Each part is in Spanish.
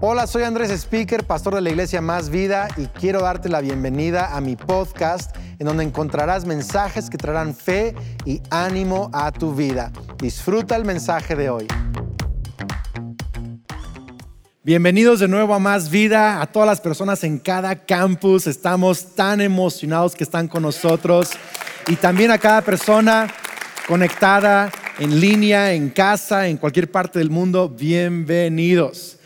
Hola, soy Andrés Speaker, pastor de la iglesia Más Vida y quiero darte la bienvenida a mi podcast en donde encontrarás mensajes que traerán fe y ánimo a tu vida. Disfruta el mensaje de hoy. Bienvenidos de nuevo a Más Vida, a todas las personas en cada campus. Estamos tan emocionados que están con nosotros y también a cada persona conectada en línea, en casa, en cualquier parte del mundo. Bienvenidos.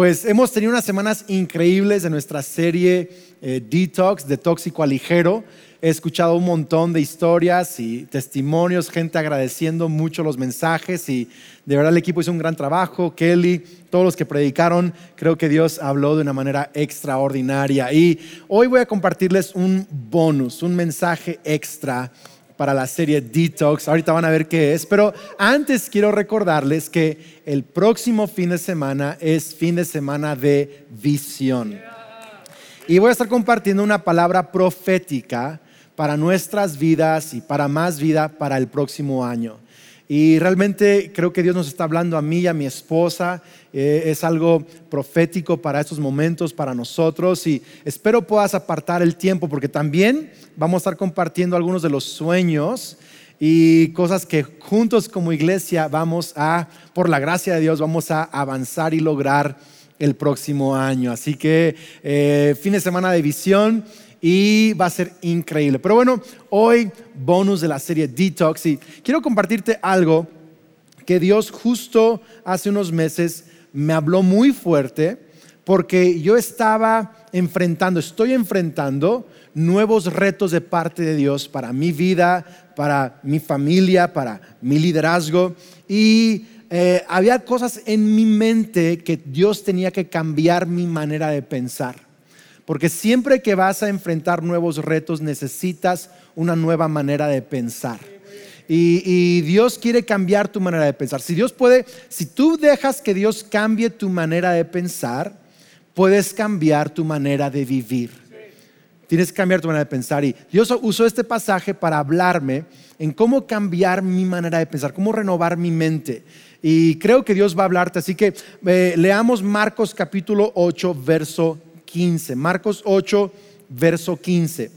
Pues hemos tenido unas semanas increíbles de nuestra serie eh, Detox, de tóxico a ligero. He escuchado un montón de historias y testimonios, gente agradeciendo mucho los mensajes y de verdad el equipo hizo un gran trabajo. Kelly, todos los que predicaron, creo que Dios habló de una manera extraordinaria. Y hoy voy a compartirles un bonus, un mensaje extra para la serie Detox. Ahorita van a ver qué es, pero antes quiero recordarles que el próximo fin de semana es fin de semana de visión. Y voy a estar compartiendo una palabra profética para nuestras vidas y para más vida para el próximo año. Y realmente creo que Dios nos está hablando a mí y a mi esposa. Eh, es algo profético para estos momentos, para nosotros. Y espero puedas apartar el tiempo porque también vamos a estar compartiendo algunos de los sueños y cosas que juntos como iglesia vamos a, por la gracia de Dios, vamos a avanzar y lograr el próximo año. Así que eh, fin de semana de visión y va a ser increíble. Pero bueno, hoy bonus de la serie Detox y quiero compartirte algo que Dios justo hace unos meses me habló muy fuerte porque yo estaba enfrentando, estoy enfrentando nuevos retos de parte de Dios para mi vida, para mi familia, para mi liderazgo y eh, había cosas en mi mente que Dios tenía que cambiar mi manera de pensar. Porque siempre que vas a enfrentar nuevos retos necesitas una nueva manera de pensar. Y, Dios quiere cambiar tu manera de pensar. Si Dios puede, si tú dejas que Dios cambie tu manera de pensar, puedes cambiar tu manera de vivir. Tienes que cambiar tu manera de pensar. Y Dios usó este pasaje para hablarme en cómo cambiar mi manera de pensar, cómo renovar mi mente. Y creo que Dios va a hablarte. Así que eh, leamos Marcos capítulo 8, verso 15. Marcos 8, verso 15.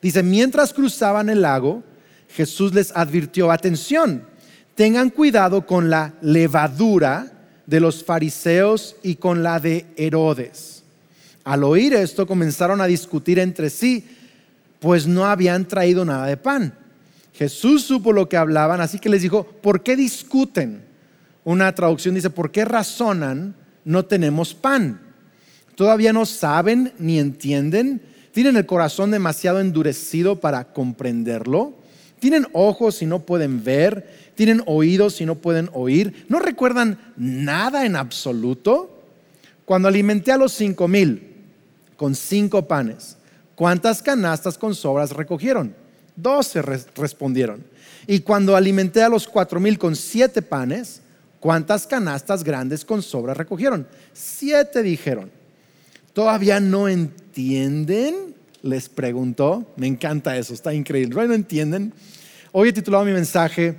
Dice, mientras cruzaban el lago, Jesús les advirtió, atención, tengan cuidado con la levadura de los fariseos y con la de Herodes. Al oír esto comenzaron a discutir entre sí, pues no habían traído nada de pan. Jesús supo lo que hablaban, así que les dijo, ¿por qué discuten? Una traducción dice, ¿por qué razonan? No tenemos pan. ¿Todavía no saben ni entienden? ¿Tienen el corazón demasiado endurecido para comprenderlo? ¿Tienen ojos y no pueden ver? ¿Tienen oídos y no pueden oír? ¿No recuerdan nada en absoluto? Cuando alimenté a los cinco mil con cinco panes, ¿cuántas canastas con sobras recogieron? Doce respondieron. Y cuando alimenté a los cuatro mil con siete panes, ¿cuántas canastas grandes con sobras recogieron? Siete dijeron. ¿Todavía no entienden? Les preguntó. Me encanta eso, está increíble. ¿Todavía no entienden? Hoy he titulado mi mensaje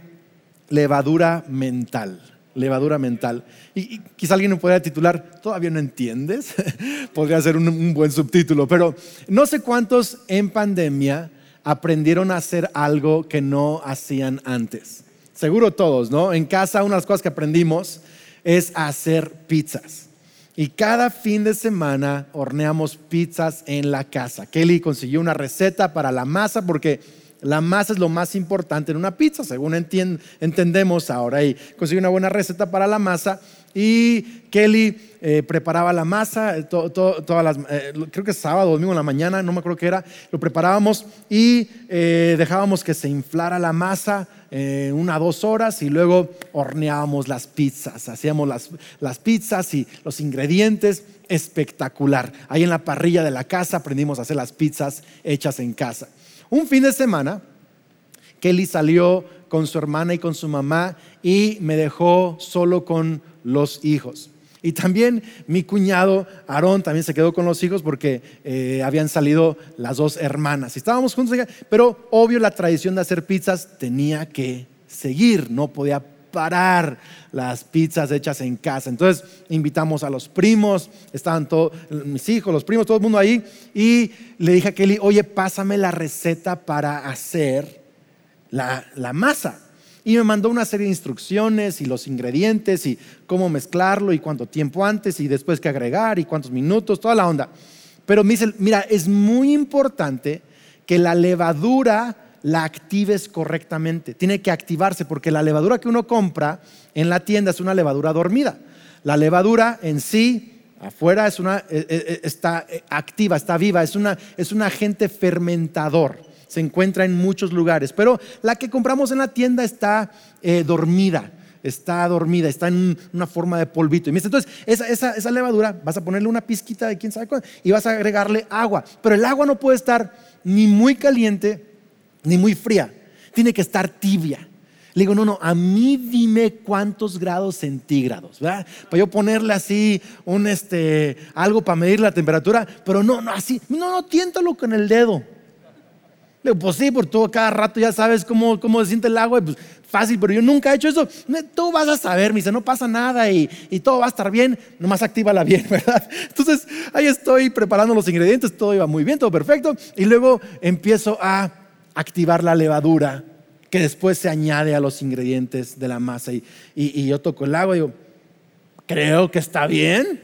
Levadura mental. Levadura mental. Y, quizá alguien me podría titular, ¿todavía no entiendes? Podría ser un, un buen subtítulo, pero no sé cuántos en pandemia aprendieron a hacer algo que no hacían antes. Seguro todos, ¿no? En casa una de las cosas que aprendimos es hacer pizzas. Y cada fin de semana horneamos pizzas en la casa. Kelly consiguió una receta para la masa porque la masa es lo más importante en una pizza, según entendemos ahora. Y consiguió una buena receta para la masa y Kelly eh, preparaba la masa, eh, eh, creo que sábado, domingo en la mañana, no me acuerdo qué era, lo preparábamos y dejábamos que se inflara la masa una dos horas y luego horneábamos las pizzas, hacíamos las, las pizzas y los ingredientes, espectacular. Ahí en la parrilla de la casa aprendimos a hacer las pizzas hechas en casa. Un fin de semana, Kelly salió con su hermana y con su mamá y me dejó solo con los hijos. Y también mi cuñado Aarón también se quedó con los hijos porque eh, habían salido las dos hermanas. Estábamos juntos, pero obvio la tradición de hacer pizzas tenía que seguir, no podía parar las pizzas hechas en casa. Entonces invitamos a los primos, estaban todos, mis hijos, los primos, todo el mundo ahí, y le dije a Kelly, oye, pásame la receta para hacer la, la masa. Y me mandó una serie de instrucciones y los ingredientes y cómo mezclarlo y cuánto tiempo antes y después que agregar y cuántos minutos, toda la onda. Pero me dice, mira, es muy importante que la levadura la actives correctamente. Tiene que activarse porque la levadura que uno compra en la tienda es una levadura dormida. La levadura en sí, afuera, es una, eh, eh, está eh, activa, está viva, es, una, es un agente fermentador. Se encuentra en muchos lugares, pero la que compramos en la tienda está dormida está dormida, está en una forma de polvito. Entonces, esa, esa, levadura, vas a ponerle una pizquita de quién sabe cuál y vas a agregarle agua. Pero el agua no puede estar ni muy caliente ni muy fría, tiene que estar tibia. Le digo, no, no, a mí dime cuántos grados centígrados, ¿verdad? Para yo ponerle así un este, algo para medir la temperatura, pero no, no, así, no, no, tiéntalo con el dedo. Le digo, pues sí, por todo cada rato ya sabes cómo, cómo se siente el agua, pues fácil, pero yo nunca he hecho eso. Tú vas a saber, me dice, no pasa nada y, y todo va a estar bien, nomás actívala bien, ¿verdad? Entonces ahí estoy preparando los ingredientes, todo iba muy bien, todo perfecto, y luego empiezo a activar la levadura que después se añade a los ingredientes de la masa. Y, yo toco el agua y digo, creo que está bien.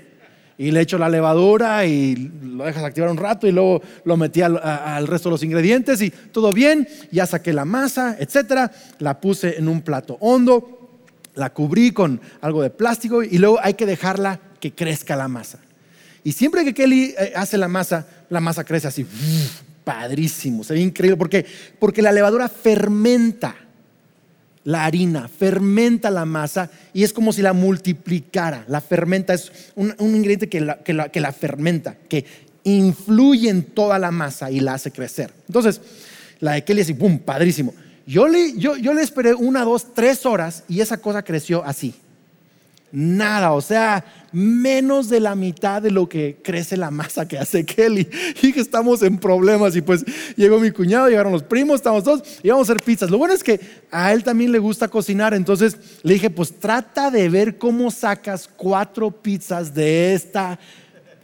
Y le echo la levadura y lo dejas activar un rato y luego lo metí al, al, resto de los ingredientes y todo bien. Ya saqué la masa, etcétera. La puse en un plato hondo, la cubrí con algo de plástico y luego hay que dejarla que crezca la masa. Y siempre que Kelly eh, hace la masa, la masa crece así padrísimo, se ve increíble, porque, porque la levadura fermenta la harina, fermenta la masa y es como si la multiplicara, la fermenta, es un, ingrediente que la, que, la, que la fermenta, que influye en toda la masa y la hace crecer. Entonces, la de Kelly así, ¡pum!, padrísimo. Yo le, yo, yo le esperé una, dos, tres horas y esa cosa creció así. Nada, o sea, menos de la mitad de lo que crece la masa que hace Kelly. Y que estamos en problemas. Y pues llegó mi cuñado, llegaron los primos, estamos todos y vamos a hacer pizzas. Lo bueno es que a él también le gusta cocinar. Entonces le dije, pues trata de ver cómo sacas cuatro pizzas de esta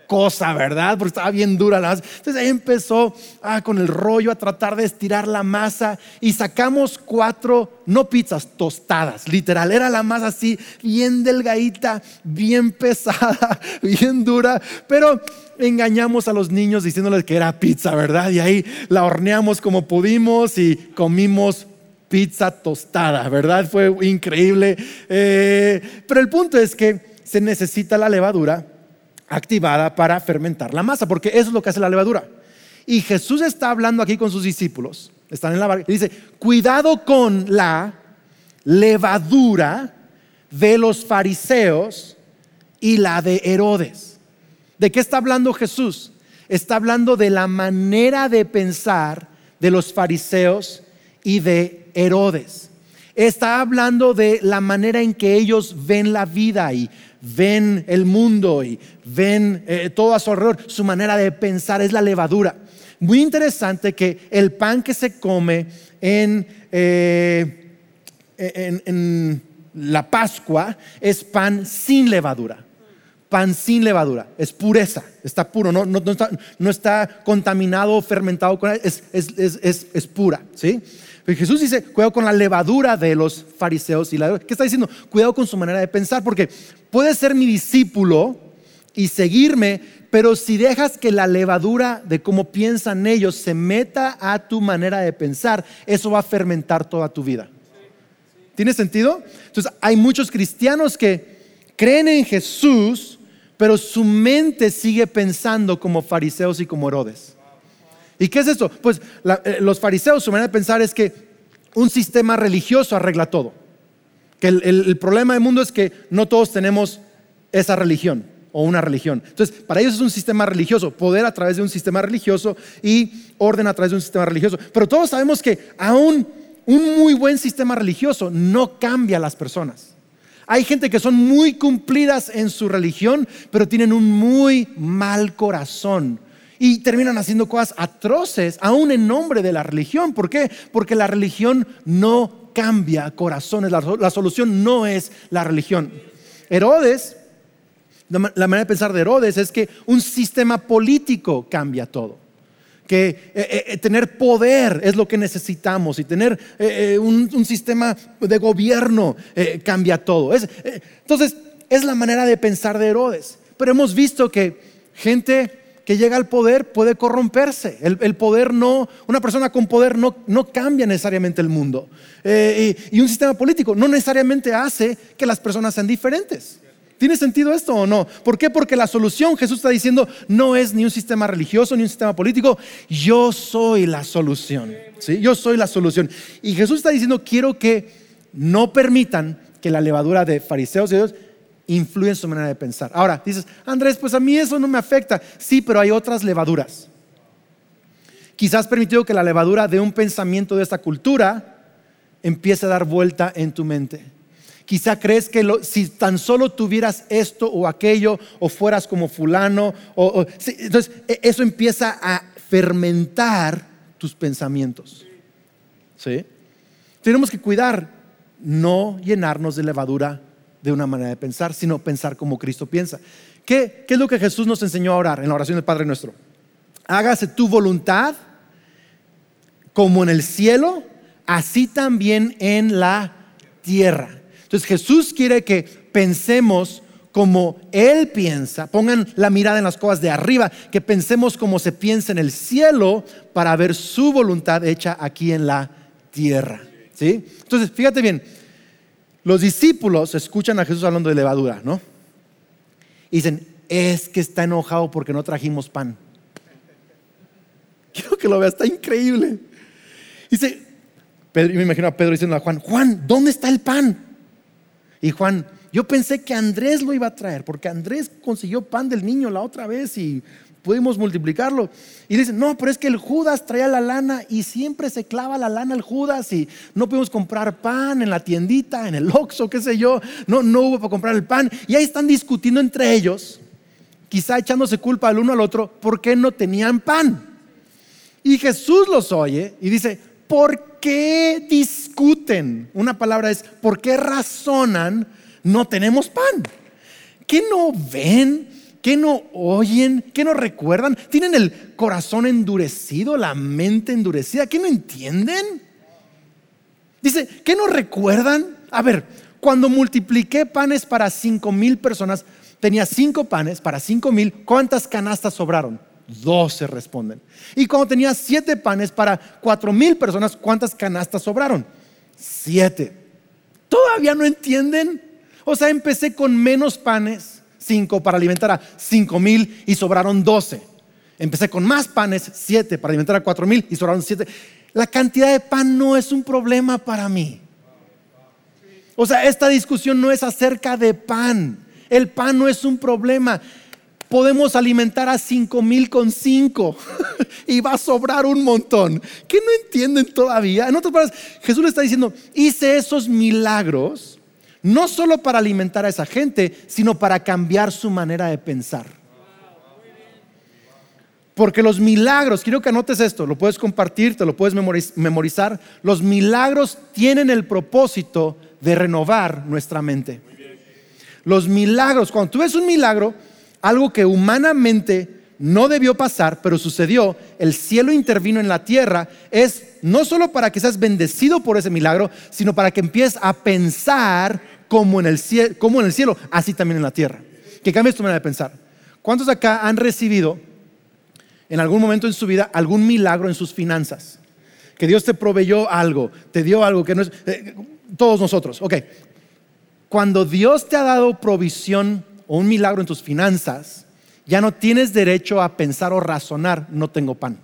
cosa, ¿verdad? Porque estaba bien dura la masa. Entonces ahí empezó ah, con el rollo a tratar de estirar la masa y sacamos cuatro, no pizzas, tostadas, literal. Era la masa así, bien delgadita, bien pesada, bien dura, pero engañamos a los niños diciéndoles que era pizza, ¿verdad? Y ahí la horneamos como pudimos y comimos pizza tostada, ¿verdad? Fue increíble. Eh, pero el punto es que se necesita la levadura activada para fermentar la masa, porque eso es lo que hace la levadura. Y Jesús está hablando aquí con sus discípulos, están en la barca, y dice, cuidado con la levadura de los fariseos y la de Herodes. ¿De qué está hablando Jesús? Está hablando de la manera de pensar de los fariseos y de Herodes. Está hablando de la manera en que ellos ven la vida y ven el mundo y ven eh, todo a su alrededor. Su manera de pensar es la levadura. Muy interesante que el pan que se come en, eh, en, la Pascua es pan sin levadura pan sin levadura, es pureza, está puro, no, no, está, no está, contaminado, fermentado, con es, es, es, es, pura. ¿sí? Jesús dice, cuidado con la levadura de los fariseos y la... ¿Qué está diciendo? Cuidado con su manera de pensar, porque puedes ser mi discípulo y seguirme, pero si dejas que la levadura de cómo piensan ellos se meta a tu manera de pensar, eso va a fermentar toda tu vida. ¿Tiene sentido? Entonces, hay muchos cristianos que creen en Jesús, pero su mente sigue pensando como fariseos y como Herodes. ¿Y qué es eso? Pues eh, los fariseos, su manera de pensar es que un sistema religioso arregla todo. Que el, problema del mundo es que no todos tenemos esa religión o una religión. Entonces, para ellos es un sistema religioso, poder a través de un sistema religioso y orden a través de un sistema religioso. Pero todos sabemos que aún un muy buen sistema religioso no cambia a las personas. Hay gente que son muy cumplidas en su religión, pero tienen un muy mal corazón y terminan haciendo cosas atroces, aún en nombre de la religión. ¿Por qué? Porque la religión no cambia corazones, la, solución no es la religión. Herodes, la manera de pensar de Herodes es que un sistema político cambia todo que eh, eh, eh, tener poder es lo que necesitamos y tener un, sistema de gobierno cambia todo. Es, entonces, es la manera de pensar de Herodes. Pero hemos visto que gente que llega al poder puede corromperse. El, poder no, una persona con poder no, no cambia necesariamente el mundo. Eh, y, un sistema político no necesariamente hace que las personas sean diferentes. ¿Tiene sentido esto o no? ¿Por qué? Porque la solución, Jesús está diciendo, no es ni un sistema religioso ni un sistema político, yo soy la solución. ¿sí? Yo soy la solución. Y Jesús está diciendo, quiero que no permitan que la levadura de fariseos y Dios influye en su manera de pensar. Ahora, dices, Andrés, pues a mí eso no me afecta. Sí, pero hay otras levaduras. Quizás permitido que la levadura de un pensamiento de esta cultura empiece a dar vuelta en tu mente. Quizá crees que si tan solo tuvieras esto o aquello o fueras como fulano, o, entonces e, eso empieza a fermentar tus pensamientos. ¿Sí? Tenemos que cuidar no llenarnos de levadura de una manera de pensar, sino pensar como Cristo piensa. ¿Qué, es lo que Jesús nos enseñó a orar en la oración del Padre nuestro? Hágase tu voluntad como en el cielo, así también en la tierra. Entonces Jesús quiere que pensemos como Él piensa, pongan la mirada en las cosas de arriba, que pensemos como se piensa en el cielo para ver su voluntad hecha aquí en la tierra. ¿Sí? Entonces, fíjate bien, los discípulos escuchan a Jesús hablando de levadura, ¿no? Y dicen, es que está enojado porque no trajimos pan. Quiero que lo vea, está increíble. Dice, Pedro, me imagino a Pedro diciendo a Juan, Juan, ¿dónde está el pan? Y Juan, yo pensé que Andrés lo iba a traer, porque Andrés consiguió pan del niño la otra vez y pudimos multiplicarlo. Y dicen, no, pero es que el Judas traía la lana y siempre se clava la lana el Judas y no pudimos comprar pan en la tiendita, en el Oxxo, qué sé yo, no, no hubo para comprar el pan. Y ahí están discutiendo entre ellos, quizá echándose culpa al uno al otro, ¿por qué no tenían pan? Y Jesús los oye y dice, ¿por qué discuten? Una palabra es, ¿por qué razonan? No tenemos pan. ¿Qué no ven? ¿Qué no oyen? ¿Qué no recuerdan? ¿Tienen el corazón endurecido, la mente endurecida? ¿Qué no entienden? Dice, ¿qué no recuerdan? A ver, cuando multipliqué panes para cinco mil personas, tenía cinco panes para cinco mil, ¿cuántas canastas sobraron? Doce responden. Y cuando tenía siete panes para cuatro mil personas, ¿cuántas canastas sobraron? Siete. ¿Todavía no entienden? O sea, empecé con menos panes cinco para alimentar a cinco mil y sobraron doce. Empecé con más panes, siete para alimentar a cuatro mil y sobraron siete. La cantidad de pan no es un problema para mí. O sea, esta discusión no es acerca de pan. El pan no es un problema. Podemos alimentar a cinco mil con cinco y va a sobrar un montón. ¿Qué no entienden todavía? En otras palabras, Jesús le está diciendo, hice esos milagros no solo para alimentar a esa gente, sino para cambiar su manera de pensar. Porque los milagros, quiero que anotes esto, lo puedes compartir, te lo puedes memorizar, los milagros tienen el propósito de renovar nuestra mente. Los milagros, cuando tú ves un milagro, algo que humanamente no debió pasar, pero sucedió, el cielo intervino en la tierra, es no solo para que seas bendecido por ese milagro, sino para que empieces a pensar como en el cielo, como en el cielo así también en la tierra. Que cambies tu manera de pensar. ¿Cuántos acá han recibido en algún momento en su vida algún milagro en sus finanzas? Que Dios te proveyó algo, te dio algo que no es... Eh, todos nosotros, ok. Cuando Dios te ha dado provisión o un milagro en tus finanzas, ya no tienes derecho a pensar o razonar, no tengo pan.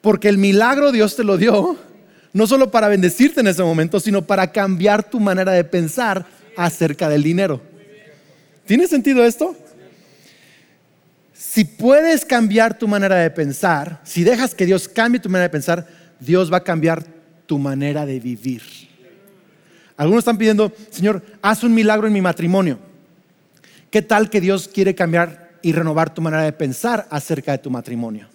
Porque el milagro Dios te lo dio no solo para bendecirte en ese momento, sino para cambiar tu manera de pensar acerca del dinero. ¿Tiene sentido esto? Si puedes cambiar tu manera de pensar, si dejas que Dios cambie tu manera de pensar, Dios va a cambiar tu manera de vivir. Algunos están pidiendo, Señor, haz un milagro en mi matrimonio. ¿Qué tal que Dios quiere cambiar y renovar tu manera de pensar acerca de tu matrimonio?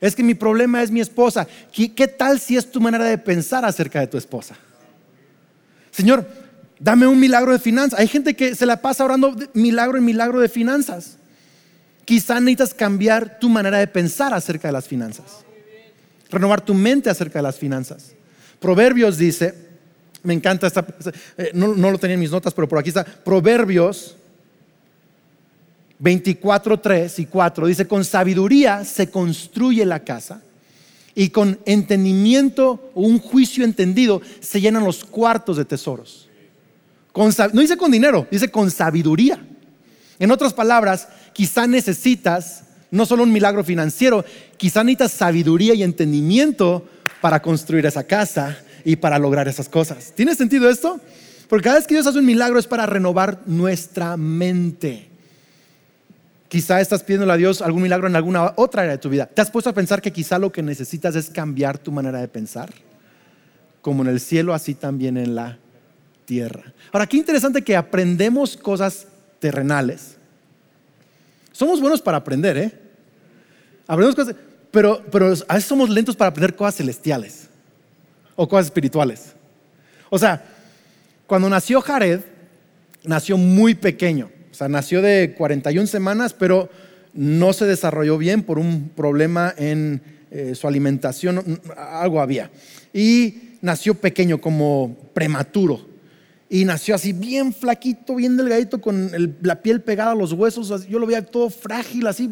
Es que mi problema es mi esposa. ¿Qué, tal si es tu manera de pensar acerca de tu esposa? Señor, dame un milagro de finanzas. Hay gente que se la pasa orando milagro en milagro de finanzas. Quizá necesitas cambiar tu manera de pensar acerca de las finanzas. Renovar tu mente acerca de las finanzas. Proverbios dice, me encanta esta, eh, no, lo tenía en mis notas, pero por aquí está, Proverbios 24, 3 y 4 dice, con sabiduría se construye la casa y con entendimiento o un juicio entendido se llenan los cuartos de tesoros. no dice con dinero, dice con sabiduría. En otras palabras, quizá necesitas no solo un milagro financiero, quizá necesitas sabiduría y entendimiento para construir esa casa y para lograr esas cosas. ¿Tiene sentido esto? Porque cada vez que Dios hace un milagro es para renovar nuestra mente. Quizá estás pidiendo a Dios algún milagro en alguna otra área de tu vida. ¿Te has puesto a pensar que quizá lo que necesitas es cambiar tu manera de pensar? Como en el cielo, así también en la tierra. Ahora, qué interesante que aprendemos cosas terrenales somos buenos para aprender, ¿eh? Aprendemos cosas, pero, pero a veces somos lentos para aprender cosas celestiales o cosas espirituales. O sea, cuando nació Jared, nació muy pequeño. O sea, nació de 41 semanas, pero no se desarrolló bien por un problema en eh, su alimentación, algo había. Y nació pequeño, como prematuro. Y nació así bien flaquito, bien delgadito, con la piel pegada a los huesos. Yo lo veía todo frágil así.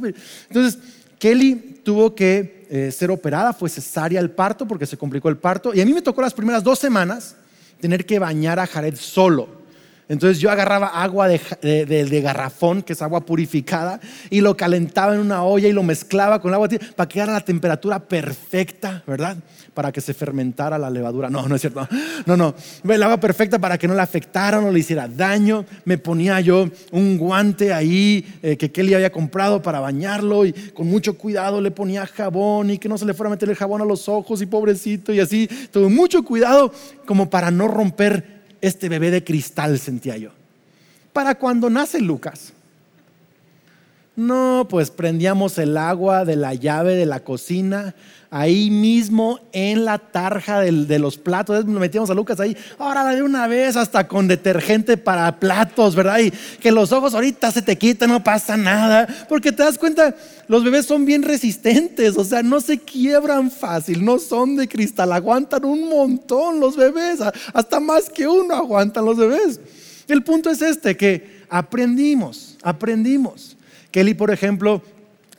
Entonces, Kelly tuvo que eh, ser operada, fue cesárea el parto porque se complicó el parto. Y a mí me tocó las primeras dos semanas tener que bañar a Jared solo. Entonces yo agarraba agua de, garrafón, que es agua purificada, y lo calentaba en una olla y lo mezclaba con el agua para que la temperatura perfecta, ¿verdad? Para que se fermentara la levadura. No, no es cierto. No, no. El agua perfecta para que no le afectara, no le hiciera daño. Me ponía yo un guante ahí eh, que Kelly había comprado para bañarlo y con mucho cuidado le ponía jabón y que no se le fuera a meter el jabón a los ojos y pobrecito y así. Tuve mucho cuidado como para no romper este bebé de cristal, sentía yo. Para cuando nace Lucas. No, pues prendíamos el agua de la llave de la cocina, ahí mismo en la tarja de los platos. Nos metíamos a Lucas ahí, ahora de una vez, hasta con detergente para platos, ¿verdad? Y que los ojos ahorita se te quitan, no pasa nada. Porque te das cuenta, los bebés son bien resistentes, o sea, no se quiebran fácil, no son de cristal, aguantan un montón los bebés, hasta más que uno aguantan los bebés. El punto es este, que aprendimos, aprendimos. Kelly, por ejemplo,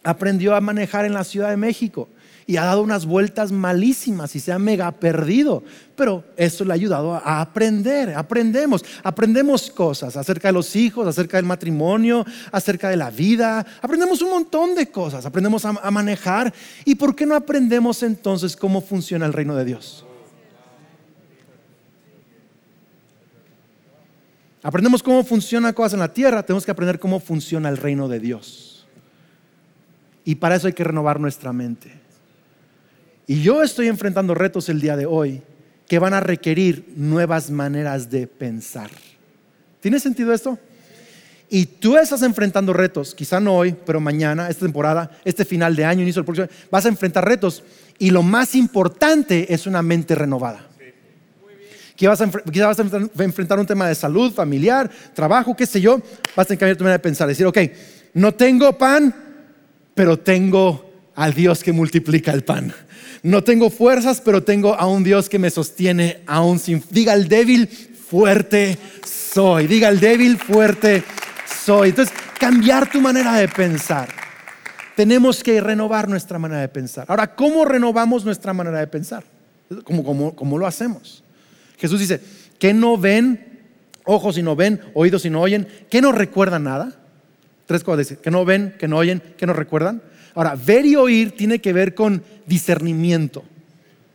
aprendió a manejar en la Ciudad de México y ha dado unas vueltas malísimas y se ha mega perdido. Pero eso le ha ayudado a aprender, aprendemos, aprendemos cosas acerca de los hijos, acerca del matrimonio, acerca de la vida, aprendemos un montón de cosas, aprendemos a, a manejar. ¿Y por qué no aprendemos entonces cómo funciona el reino de Dios? Aprendemos cómo funciona cosas en la tierra, tenemos que aprender cómo funciona el reino de Dios. Y para eso hay que renovar nuestra mente. Y yo estoy enfrentando retos el día de hoy que van a requerir nuevas maneras de pensar. ¿Tiene sentido esto? Y tú estás enfrentando retos, quizá no hoy, pero mañana, esta temporada, este final de año, inicio del próximo, vas a enfrentar retos. Y lo más importante es una mente renovada. Quizás vas, a enfrentar un tema de salud, familiar, trabajo, qué sé yo. Vas a cambiar tu manera de pensar. Decir, ok, no tengo pan, pero tengo al Dios que multiplica el pan. No tengo fuerzas, pero tengo a un Dios que me sostiene aún sin... Diga el débil, fuerte soy. Diga el débil, fuerte soy. Entonces, cambiar tu manera de pensar. Tenemos que renovar nuestra manera de pensar. Ahora, ¿cómo renovamos nuestra manera de pensar? ¿Cómo, cómo lo hacemos? Jesús dice, que no ven, ojos y no ven, oídos y no oyen, que no recuerdan nada. Tres cosas, que no ven, que no oyen, que no recuerdan. Ahora, ver y oír tiene que ver con discernimiento.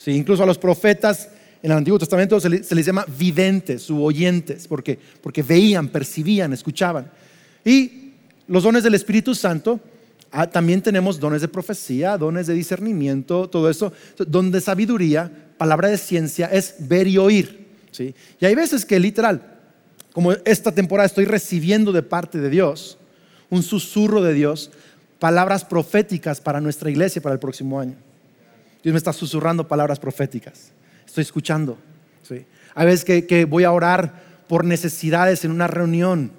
Incluso a los profetas en el Antiguo Testamento se les, llama videntes u oyentes, porque, porque veían, percibían, escuchaban. Y los dones del Espíritu Santo, ah, también tenemos dones de profecía, dones de discernimiento, todo eso, don de sabiduría, palabra de ciencia, es ver y oír. ¿sí? Y hay veces que literal, como esta temporada estoy recibiendo de parte de Dios, un susurro de Dios, palabras proféticas para nuestra iglesia para el próximo año. Dios me está susurrando palabras proféticas. Estoy escuchando. ¿sí? Hay veces que, voy a orar por necesidades en una reunión,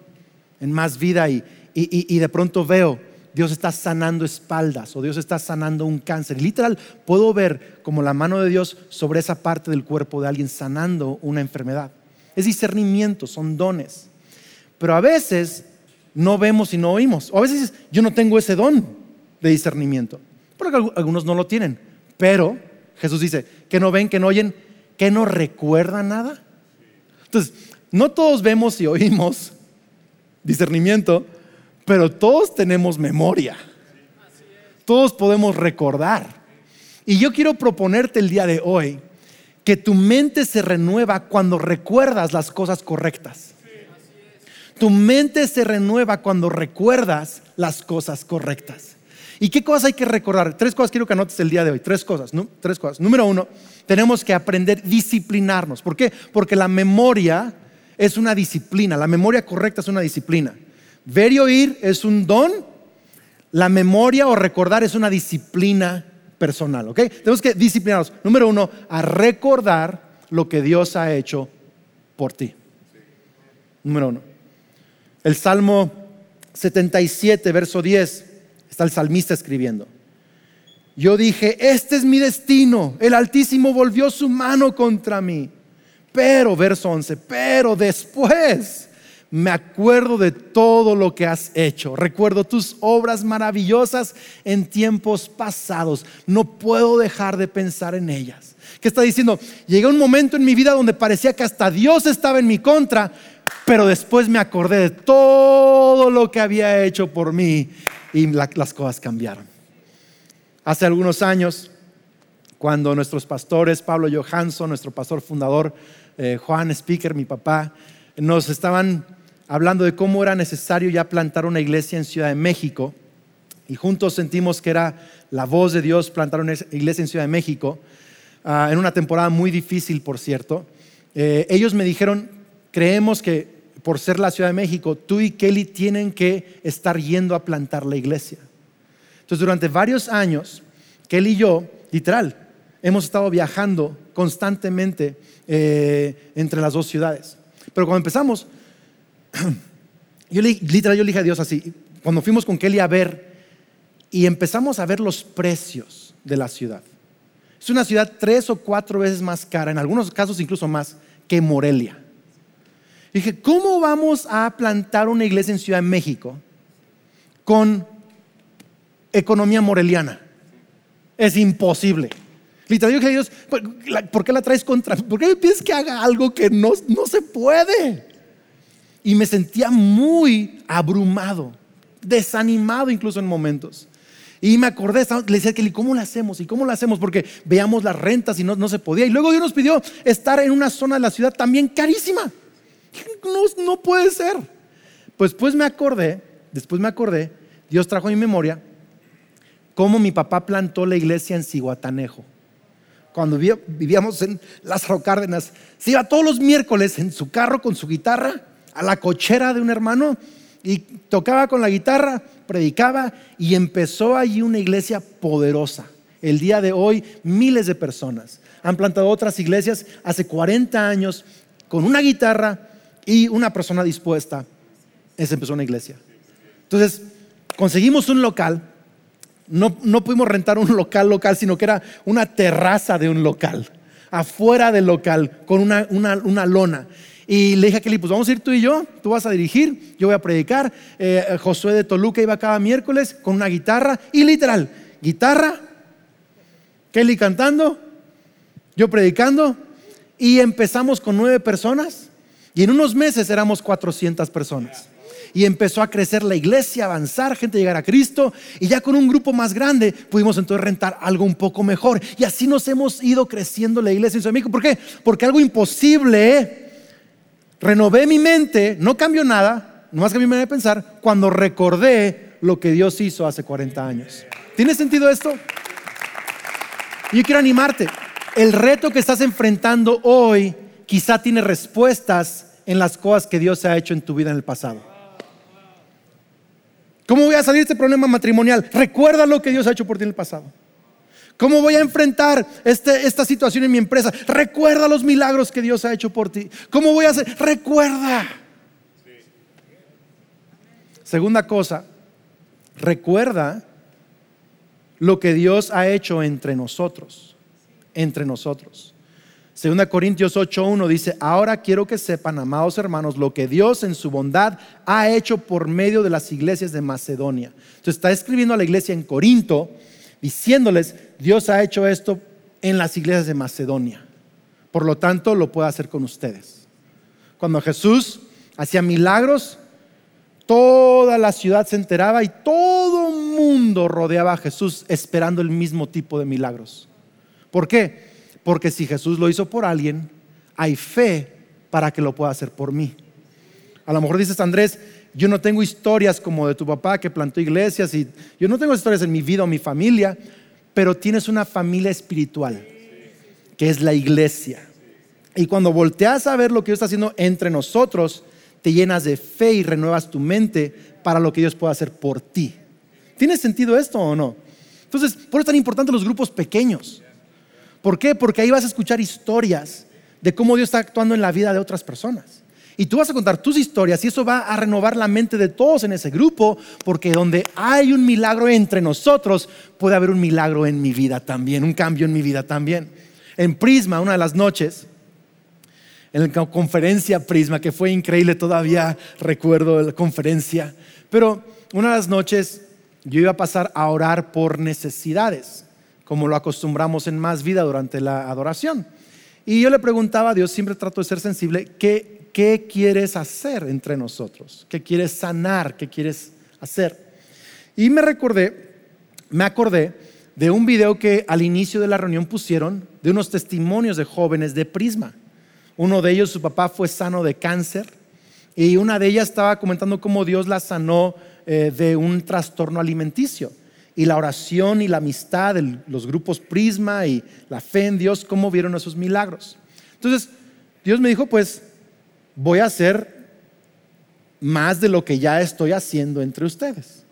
en más vida, y, y de pronto veo Dios está sanando espaldas o Dios está sanando un cáncer. Literal, puedo ver como la mano de Dios sobre esa parte del cuerpo de alguien sanando una enfermedad. Es discernimiento, son dones. Pero a veces no vemos y no oímos. O a veces yo no tengo ese don de discernimiento. Porque algunos no lo tienen. Pero Jesús dice, que no ven, que no oyen, que no recuerdan nada. Entonces, no todos vemos y oímos discernimiento, pero todos tenemos memoria. Todos podemos recordar. Y yo quiero proponerte el día de hoy que tu mente se renueva cuando recuerdas las cosas correctas. Tu mente se renueva cuando recuerdas las cosas correctas. ¿Y qué cosas hay que recordar? Tres cosas quiero que anotes el día de hoy. Tres cosas. ¿no? Tres cosas. Número uno, tenemos que aprender disciplinarnos. ¿Por qué? Porque la memoria es una disciplina. La memoria correcta es una disciplina. Ver y oír es un don, la memoria o recordar es una disciplina personal, ¿ok? Tenemos que disciplinarnos. Número uno, a recordar lo que Dios ha hecho por ti. Número uno. El Salmo 77, verso 10, está el salmista escribiendo. Yo dije, este es mi destino. El Altísimo volvió su mano contra mí. Pero, verso 11, pero después me acuerdo de todo lo que has hecho. Recuerdo tus obras maravillosas en tiempos pasados. No puedo dejar de pensar en ellas. ¿Qué está diciendo? Llegué a un momento en mi vida donde parecía que hasta Dios estaba en mi contra, pero después me acordé de todo lo que había hecho por mí y las cosas cambiaron. Hace algunos años, cuando nuestros pastores, Pablo Johansson, nuestro pastor fundador, eh, Juan Speaker, mi papá, nos estaban hablando de cómo era necesario ya plantar una iglesia en Ciudad de México. Y juntos sentimos que era la voz de Dios plantar una iglesia en Ciudad de México, ah, en una temporada muy difícil, por cierto. Eh, ellos me dijeron, creemos que por ser la Ciudad de México, tú y Kelly tienen que estar yendo a plantar la iglesia. Entonces, durante varios años, Kelly y yo, literal, hemos estado viajando constantemente eh, entre las dos ciudades. Pero cuando empezamos, yo literal, yo le dije a Dios así, cuando fuimos con Kelly a ver y empezamos a ver los precios de la ciudad. Es una ciudad tres o cuatro veces más cara, en algunos casos incluso más, que Morelia. dije, ¿cómo vamos a plantar una iglesia en Ciudad de México con economía moreliana? Es imposible. Literal, yo dije a Dios, ¿por qué la traes contra? ¿Por qué me pides que haga algo que no, no se puede? Y me sentía muy abrumado, desanimado incluso en momentos. Y me acordé, le decía a Kelly, ¿cómo lo hacemos? ¿Y cómo lo hacemos? Porque veíamos las rentas y no, no, se podía. Y luego Dios nos pidió estar en una zona de la ciudad también carísima. No, no puede ser. Pues pues me acordé, después me acordé, Dios trajo en mi memoria cómo mi papá plantó la iglesia en Cihuatanejo. Cuando vivíamos en Las Cárdenas, se iba todos los miércoles en su carro con su guitarra a la cochera de un hermano y tocaba con la guitarra, predicaba y empezó allí una iglesia poderosa. El día de hoy miles de personas han plantado otras iglesias hace 40 años con una guitarra y una persona dispuesta. Esa empezó una iglesia. Entonces, conseguimos un local. No, no pudimos rentar un local local, sino que era una terraza de un local, afuera del local, con una, una, una lona. Y le dije a Kelly, pues vamos a ir tú y yo, tú vas a dirigir, yo voy a predicar. Eh, Josué de Toluca iba cada miércoles con una guitarra y literal, guitarra, Kelly cantando, yo predicando y empezamos con nueve personas y en unos meses éramos 400 personas. Y empezó a crecer la iglesia, avanzar, gente llegar a Cristo. Y ya con un grupo más grande pudimos entonces rentar algo un poco mejor. Y así nos hemos ido creciendo la iglesia en su amigo. ¿Por qué? Porque algo imposible renové mi mente, no cambió nada, nomás cambió mi manera de pensar, cuando recordé lo que Dios hizo hace 40 años. ¿Tiene sentido esto? Yo quiero animarte. El reto que estás enfrentando hoy quizá tiene respuestas en las cosas que Dios ha hecho en tu vida en el pasado. ¿Cómo voy a salir de este problema matrimonial? Recuerda lo que Dios ha hecho por ti en el pasado. ¿Cómo voy a enfrentar este, esta situación en mi empresa? Recuerda los milagros que Dios ha hecho por ti. ¿Cómo voy a hacer? Recuerda. Segunda cosa, recuerda lo que Dios ha hecho entre nosotros. Entre nosotros. Segunda Corintios 8:1 dice, ahora quiero que sepan, amados hermanos, lo que Dios en su bondad ha hecho por medio de las iglesias de Macedonia. Entonces está escribiendo a la iglesia en Corinto, diciéndoles, Dios ha hecho esto en las iglesias de Macedonia. Por lo tanto, lo puede hacer con ustedes. Cuando Jesús hacía milagros, toda la ciudad se enteraba y todo mundo rodeaba a Jesús esperando el mismo tipo de milagros. ¿Por qué? Porque si Jesús lo hizo por alguien, hay fe para que lo pueda hacer por mí. A lo mejor dices, Andrés, yo no tengo historias como de tu papá que plantó iglesias y yo no tengo historias en mi vida o mi familia, pero tienes una familia espiritual, que es la iglesia. Y cuando volteas a ver lo que Dios está haciendo entre nosotros, te llenas de fe y renuevas tu mente para lo que Dios puede hacer por ti. ¿Tiene sentido esto o no? Entonces, por eso es tan importante los grupos pequeños. ¿Por qué? Porque ahí vas a escuchar historias de cómo Dios está actuando en la vida de otras personas. Y tú vas a contar tus historias y eso va a renovar la mente de todos en ese grupo, porque donde hay un milagro entre nosotros, puede haber un milagro en mi vida también, un cambio en mi vida también. En Prisma, una de las noches, en la conferencia Prisma, que fue increíble, todavía recuerdo la conferencia, pero una de las noches yo iba a pasar a orar por necesidades como lo acostumbramos en más vida durante la adoración. Y yo le preguntaba a Dios, siempre trato de ser sensible, ¿qué, qué quieres hacer entre nosotros? ¿Qué quieres sanar? ¿Qué quieres hacer? Y me recordé, me acordé de un video que al inicio de la reunión pusieron de unos testimonios de jóvenes de Prisma. Uno de ellos, su papá fue sano de cáncer y una de ellas estaba comentando cómo Dios la sanó eh, de un trastorno alimenticio y la oración y la amistad de los grupos Prisma y la fe en Dios, cómo vieron esos milagros. Entonces, Dios me dijo, pues voy a hacer más de lo que ya estoy haciendo entre ustedes.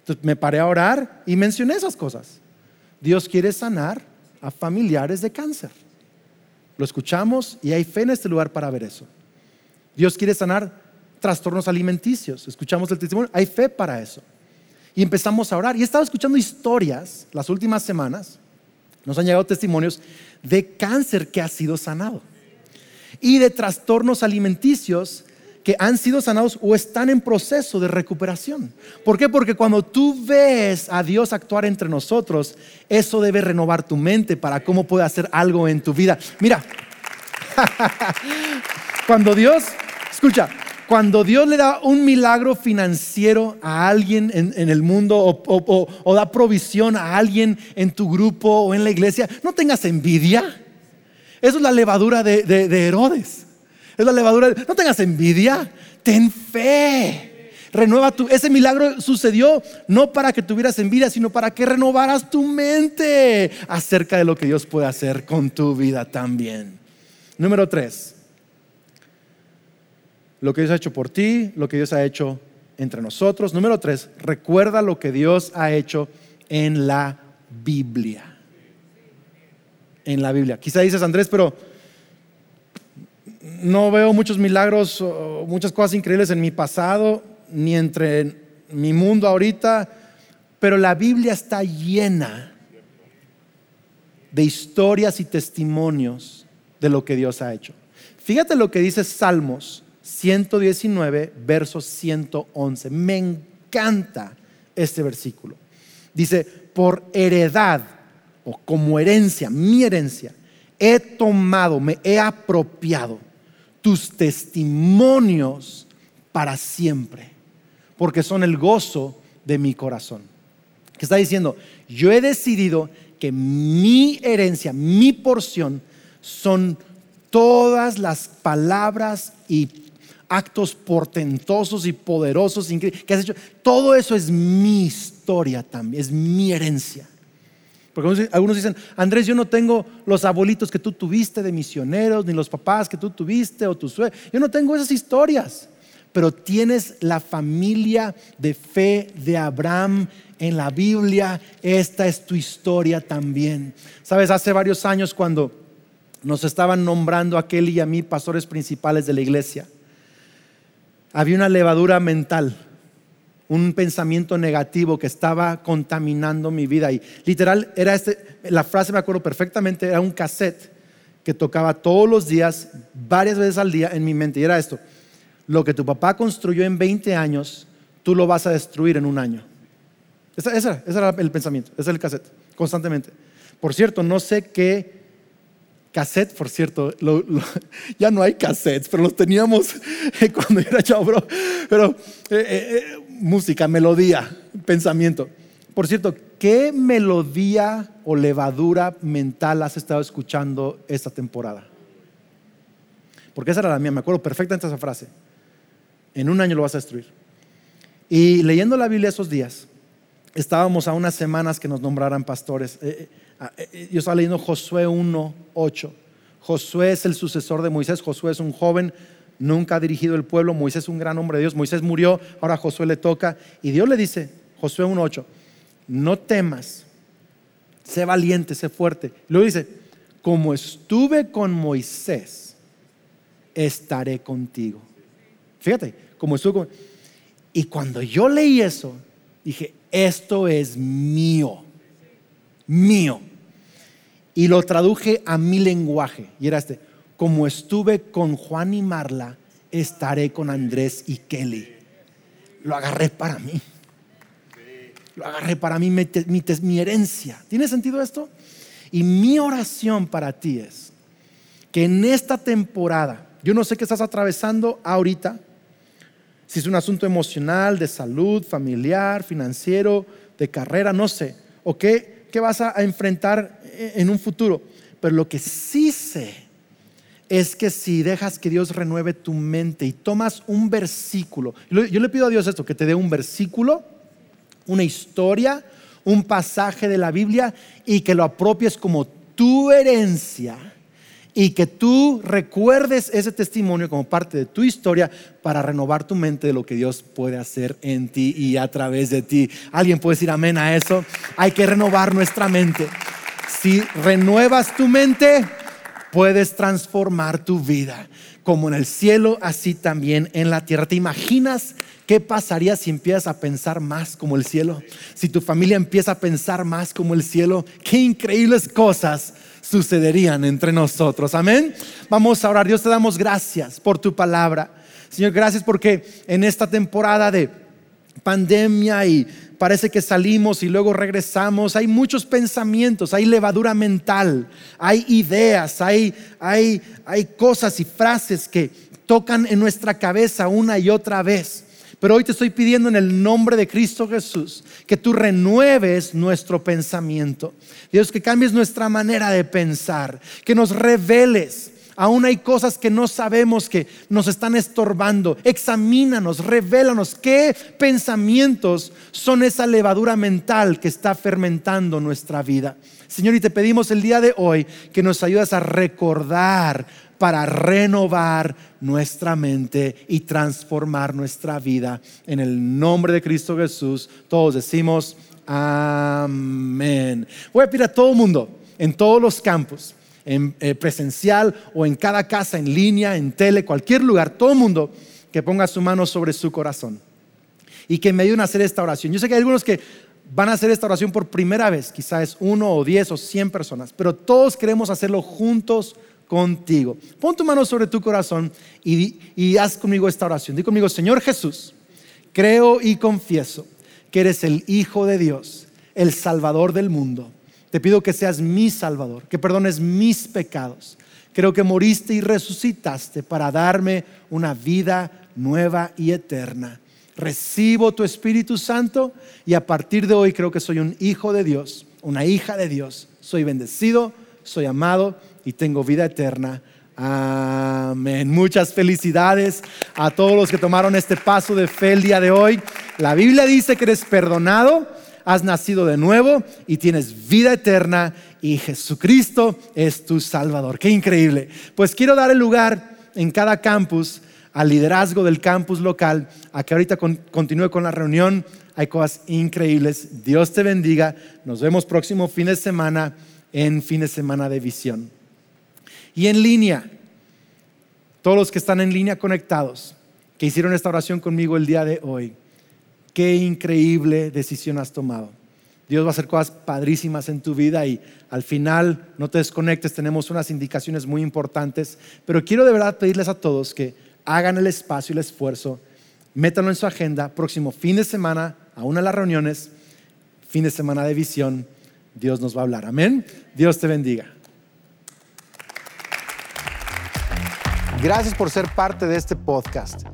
Entonces me paré a orar y mencioné esas cosas. Dios quiere sanar a familiares de cáncer. Lo escuchamos y hay fe en este lugar para ver eso. Dios quiere sanar trastornos alimenticios. Escuchamos el testimonio, hay fe para eso y empezamos a orar. Y he estado escuchando historias las últimas semanas, nos han llegado testimonios de cáncer que ha sido sanado y de trastornos alimenticios que han sido sanados o están en proceso de recuperación. ¿Por qué? Porque cuando tú ves a Dios actuar entre nosotros, eso debe renovar tu mente para cómo puede hacer algo en tu vida. Mira, cuando Dios, escucha, cuando Dios le da un milagro financiero a alguien en, el mundo o, da provisión a alguien en tu grupo o en la iglesia, no tengas envidia. Eso es la levadura de, Herodes. Es la levadura. no tengas envidia. Ten fe. Renueva tu. Ese milagro sucedió no para que tuvieras envidia, sino para que renovaras tu mente acerca de lo que Dios puede hacer con tu vida también. Número tres lo que Dios ha hecho por ti, lo que Dios ha hecho entre nosotros. Número tres, recuerda lo que Dios ha hecho en la Biblia. En la Biblia. Quizá dices, Andrés, pero no veo muchos milagros, o muchas cosas increíbles en mi pasado, ni entre mi mundo ahorita, pero la Biblia está llena de historias y testimonios de lo que Dios ha hecho. Fíjate lo que dice Salmos 119, verso 111. Me encanta este versículo. Dice, por heredad o como herencia, mi herencia, he tomado, me he apropiado tus testimonios para siempre, porque son el gozo de mi corazón. Que está diciendo, yo he decidido que mi herencia, mi porción, son todas las palabras y actos portentosos y poderosos que has hecho. Todo eso es mi historia también, es mi herencia. Porque algunos dicen, Andrés, yo no tengo los abuelitos que tú tuviste de misioneros, ni los papás que tú tuviste o tus suegros. Yo no tengo esas historias. pero tienes la familia de fe de Abraham en la Biblia. Esta es tu historia también. Sabes, hace varios años cuando nos estaban nombrando a aquel y a mí pastores principales de la iglesia, había una levadura mental, un pensamiento negativo que estaba contaminando mi vida. Y literal, era este, la frase me acuerdo perfectamente, era un cassette que tocaba todos los días, varias veces al día en mi mente. Y era esto, lo que tu papá construyó en 20 años, tú lo vas a destruir en un año. Ese, era el pensamiento, ese era el cassette, constantemente. Por cierto, no sé qué cassette, por cierto, ya no hay cassettes, pero los teníamos cuando era chavo, pero eh, eh, eh, música, melodía, pensamiento. Por cierto, ¿qué melodía o levadura mental has estado escuchando esta temporada? Porque esa era la mía, me acuerdo perfectamente esa frase. En un año lo vas a destruir. Y leyendo la Biblia esos días, estábamos a unas semanas que nos nombraran pastores. Ah, eh, eh, yo estaba leyendo Josué 1, 8. Josué es el sucesor de Moisés. Josué es un joven, nunca ha dirigido el pueblo. Moisés es un gran hombre de Dios. Moisés murió, ahora Josué le toca. Y Dios le dice, Josué 1, 8, no temas, sé valiente, sé fuerte. luego dice, como estuve con Moisés, estaré contigo. Fíjate, como estuve con... Y cuando yo leí eso, dije, esto es mío mío. Y lo traduje a mi lenguaje. Y era este, como estuve con Juan y Marla, estaré con Andrés y Kelly. Lo agarré para mí. Lo agarré para mí, mi, herencia. ¿Tiene sentido esto? Y mi oración para ti es que en esta temporada, yo no sé qué estás atravesando ahorita, si es un asunto emocional, de salud, familiar, financiero, de carrera, no sé, o qué que vas a enfrentar en un futuro. Pero lo que sí sé es que si dejas que Dios renueve tu mente y tomas un versículo, yo le pido a Dios esto, que te dé un versículo, una historia, un pasaje de la Biblia y que lo apropies como tu herencia y que tú recuerdes ese testimonio como parte de tu historia para renovar tu mente de lo que Dios puede hacer en ti y a través de ti. ¿Alguien puede decir amén a eso? Hay que renovar nuestra mente. Si renuevas tu mente, puedes transformar tu vida, como en el cielo, así también en la tierra. ¿Te imaginas qué pasaría si empiezas a pensar más como el cielo? Si tu familia empieza a pensar más como el cielo, qué increíbles cosas sucederían entre nosotros. Amén. Vamos a orar. Dios te damos gracias por tu palabra. Señor, gracias porque en esta temporada de pandemia y parece que salimos y luego regresamos, hay muchos pensamientos, hay levadura mental, hay ideas, hay, hay, hay cosas y frases que tocan en nuestra cabeza una y otra vez. Pero hoy te estoy pidiendo en el nombre de Cristo Jesús que tú renueves nuestro pensamiento. Dios, que cambies nuestra manera de pensar, que nos reveles. Aún hay cosas que no sabemos que nos están estorbando. Examínanos, revélanos qué pensamientos son esa levadura mental que está fermentando nuestra vida. Señor, y te pedimos el día de hoy que nos ayudes a recordar para renovar nuestra mente y transformar nuestra vida. En el nombre de Cristo Jesús, todos decimos amén. Voy a pedir a todo el mundo, en todos los campos, en eh, presencial o en cada casa, en línea, en tele, cualquier lugar, todo el mundo que ponga su mano sobre su corazón y que me ayuden a hacer esta oración. Yo sé que hay algunos que van a hacer esta oración por primera vez, quizás uno o diez o cien personas, pero todos queremos hacerlo juntos contigo. Pon tu mano sobre tu corazón y, haz conmigo esta oración. Di conmigo, Señor Jesús, creo y confieso que eres el Hijo de Dios, el Salvador del mundo. Te pido que seas mi Salvador, que perdones mis pecados. Creo que moriste y resucitaste para darme una vida nueva y eterna. Recibo tu Espíritu Santo y a partir de hoy creo que soy un hijo de Dios, una hija de Dios. Soy bendecido, soy amado y tengo vida eterna. Amén. Muchas felicidades a todos los que tomaron este paso de fe el día de hoy. La Biblia dice que eres perdonado, has nacido de nuevo y tienes vida eterna y Jesucristo es tu Salvador. Qué increíble. Pues quiero dar el lugar en cada campus al liderazgo del campus local, a que ahorita continúe con la reunión. Hay cosas increíbles. Dios te bendiga. Nos vemos próximo fin de semana en fin de semana de visión. Y en línea, todos los que están en línea conectados, que hicieron esta oración conmigo el día de hoy, qué increíble decisión has tomado. Dios va a hacer cosas padrísimas en tu vida y al final no te desconectes, tenemos unas indicaciones muy importantes, pero quiero de verdad pedirles a todos que hagan el espacio y el esfuerzo, métanlo en su agenda, próximo fin de semana, a una de las reuniones, fin de semana de visión, Dios nos va a hablar. Amén. Dios te bendiga. Gracias por ser parte de este podcast.